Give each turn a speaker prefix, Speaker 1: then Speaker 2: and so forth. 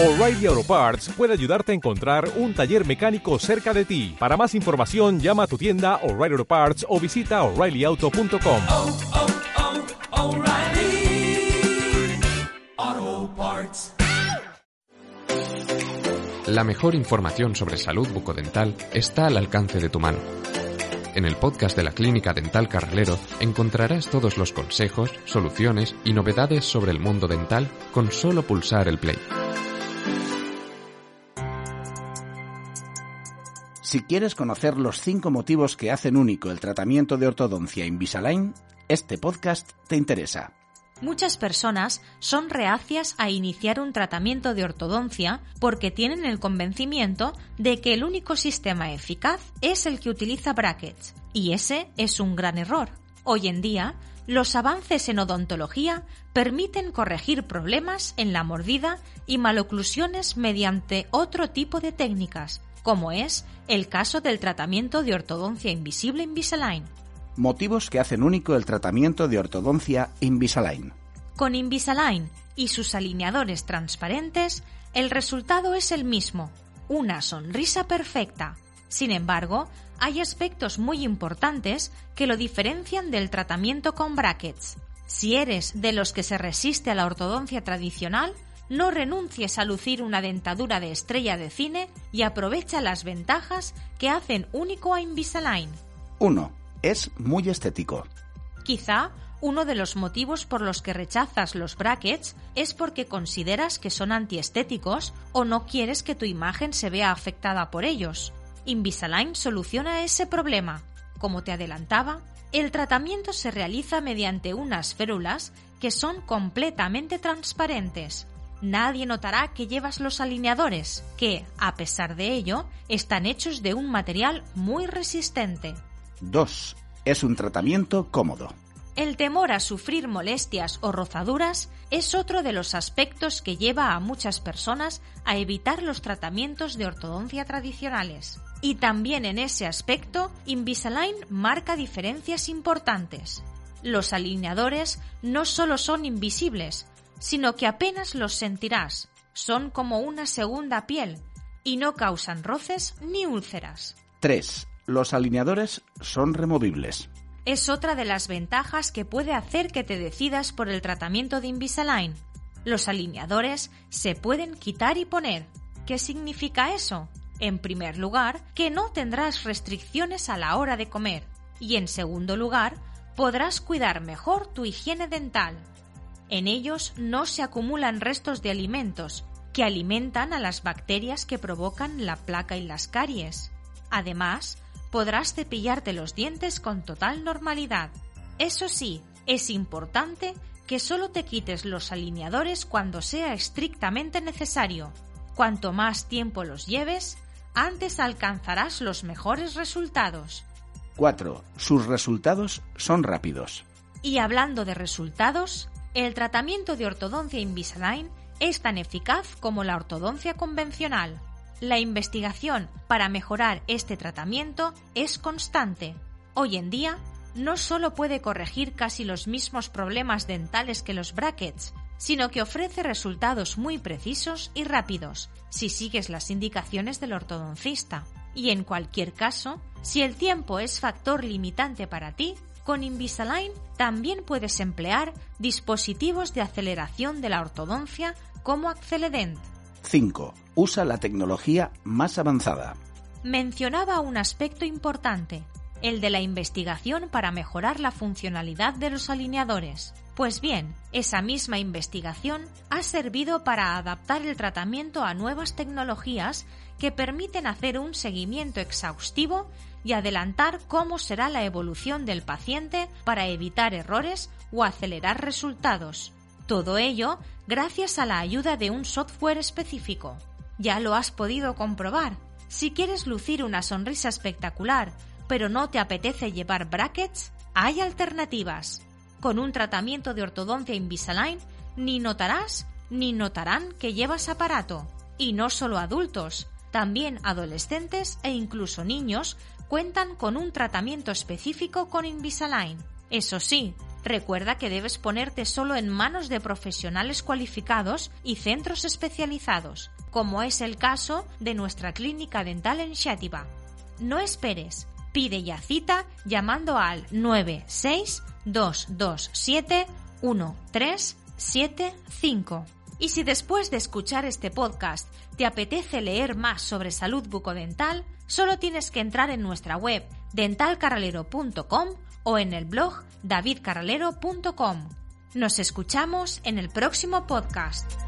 Speaker 1: O'Reilly Auto Parts puede ayudarte a encontrar un taller mecánico cerca de ti. Para más información, llama a tu tienda O'Reilly Auto Parts o visita oreillyauto.com.
Speaker 2: oh, oh, Parts.
Speaker 3: La mejor información sobre salud bucodental está al alcance de tu mano. En el podcast de la Clínica Dental Carrilero encontrarás todos los consejos, soluciones y novedades sobre el mundo dental con solo pulsar el play.
Speaker 4: Si quieres conocer los 5 motivos que hacen único el tratamiento de ortodoncia Invisalign, este podcast te interesa.
Speaker 5: Muchas personas son reacias a iniciar un tratamiento de ortodoncia porque tienen el convencimiento de que el único sistema eficaz es el que utiliza brackets, y ese es un gran error. Hoy en día, los avances en odontología permiten corregir problemas en la mordida y maloclusiones mediante otro tipo de técnicas, como es el caso del tratamiento de ortodoncia invisible Invisalign.
Speaker 4: Motivos que hacen único el tratamiento de ortodoncia Invisalign.
Speaker 5: Con Invisalign y sus alineadores transparentes, el resultado es el mismo, una sonrisa perfecta. Sin embargo, hay aspectos muy importantes que lo diferencian del tratamiento con brackets. Si eres de los que se resiste a la ortodoncia tradicional, no renuncies a lucir una dentadura de estrella de cine y aprovecha las ventajas que hacen único a Invisalign.
Speaker 4: 1. Es muy estético.
Speaker 5: Quizá uno de los motivos por los que rechazas los brackets es porque consideras que son antiestéticos o no quieres que tu imagen se vea afectada por ellos. Invisalign soluciona ese problema. Como te adelantaba, el tratamiento se realiza mediante unas férulas que son completamente transparentes. Nadie notará que llevas los alineadores, que, a pesar de ello, están hechos de un material muy resistente.
Speaker 4: 2. Es un tratamiento cómodo.
Speaker 5: El temor a sufrir molestias o rozaduras es otro de los aspectos que lleva a muchas personas a evitar los tratamientos de ortodoncia tradicionales. Y también en ese aspecto, Invisalign marca diferencias importantes. Los alineadores no solo son invisibles, sino que apenas los sentirás. Son como una segunda piel y no causan roces ni úlceras.
Speaker 4: 3. Los alineadores son removibles.
Speaker 5: Es otra de las ventajas que puede hacer que te decidas por el tratamiento de Invisalign. Los alineadores se pueden quitar y poner. ¿Qué significa eso? En primer lugar, que no tendrás restricciones a la hora de comer. Y en segundo lugar, podrás cuidar mejor tu higiene dental. En ellos no se acumulan restos de alimentos, que alimentan a las bacterias que provocan la placa y las caries. Además, podrás cepillarte los dientes con total normalidad. Eso sí, es importante que solo te quites los alineadores cuando sea estrictamente necesario. Cuanto más tiempo los lleves, antes alcanzarás los mejores resultados.
Speaker 4: 4. Sus resultados son rápidos.
Speaker 5: Y hablando de resultados, el tratamiento de ortodoncia Invisalign es tan eficaz como la ortodoncia convencional. La investigación para mejorar este tratamiento es constante. Hoy en día, no solo puede corregir casi los mismos problemas dentales que los brackets, sino que ofrece resultados muy precisos y rápidos si sigues las indicaciones del ortodoncista. Y en cualquier caso, si el tiempo es factor limitante para ti, con Invisalign también puedes emplear dispositivos de aceleración de la ortodoncia como Acceledent.
Speaker 4: 5. Usa la tecnología más avanzada.
Speaker 5: Mencionaba un aspecto importante, el de la investigación para mejorar la funcionalidad de los alineadores. Pues bien, esa misma investigación ha servido para adaptar el tratamiento a nuevas tecnologías que permiten hacer un seguimiento exhaustivo y adelantar cómo será la evolución del paciente para evitar errores o acelerar resultados. Todo ello gracias a la ayuda de un software específico. Ya lo has podido comprobar. Si quieres lucir una sonrisa espectacular, pero no te apetece llevar brackets, hay alternativas. Con un tratamiento de ortodoncia Invisalign, ni notarás ni notarán que llevas aparato. Y no solo adultos, también adolescentes e incluso niños cuentan con un tratamiento específico con Invisalign. Eso sí, Recuerda que debes ponerte solo en manos de profesionales cualificados y centros especializados, como es el caso de nuestra clínica dental en Xátiva. No esperes, pide ya cita llamando al 962271375. Y si después de escuchar este podcast te apetece leer más sobre salud bucodental, solo tienes que entrar en nuestra web dentalcarralero.com o en el blog davidcarralero.com. Nos escuchamos en el próximo podcast.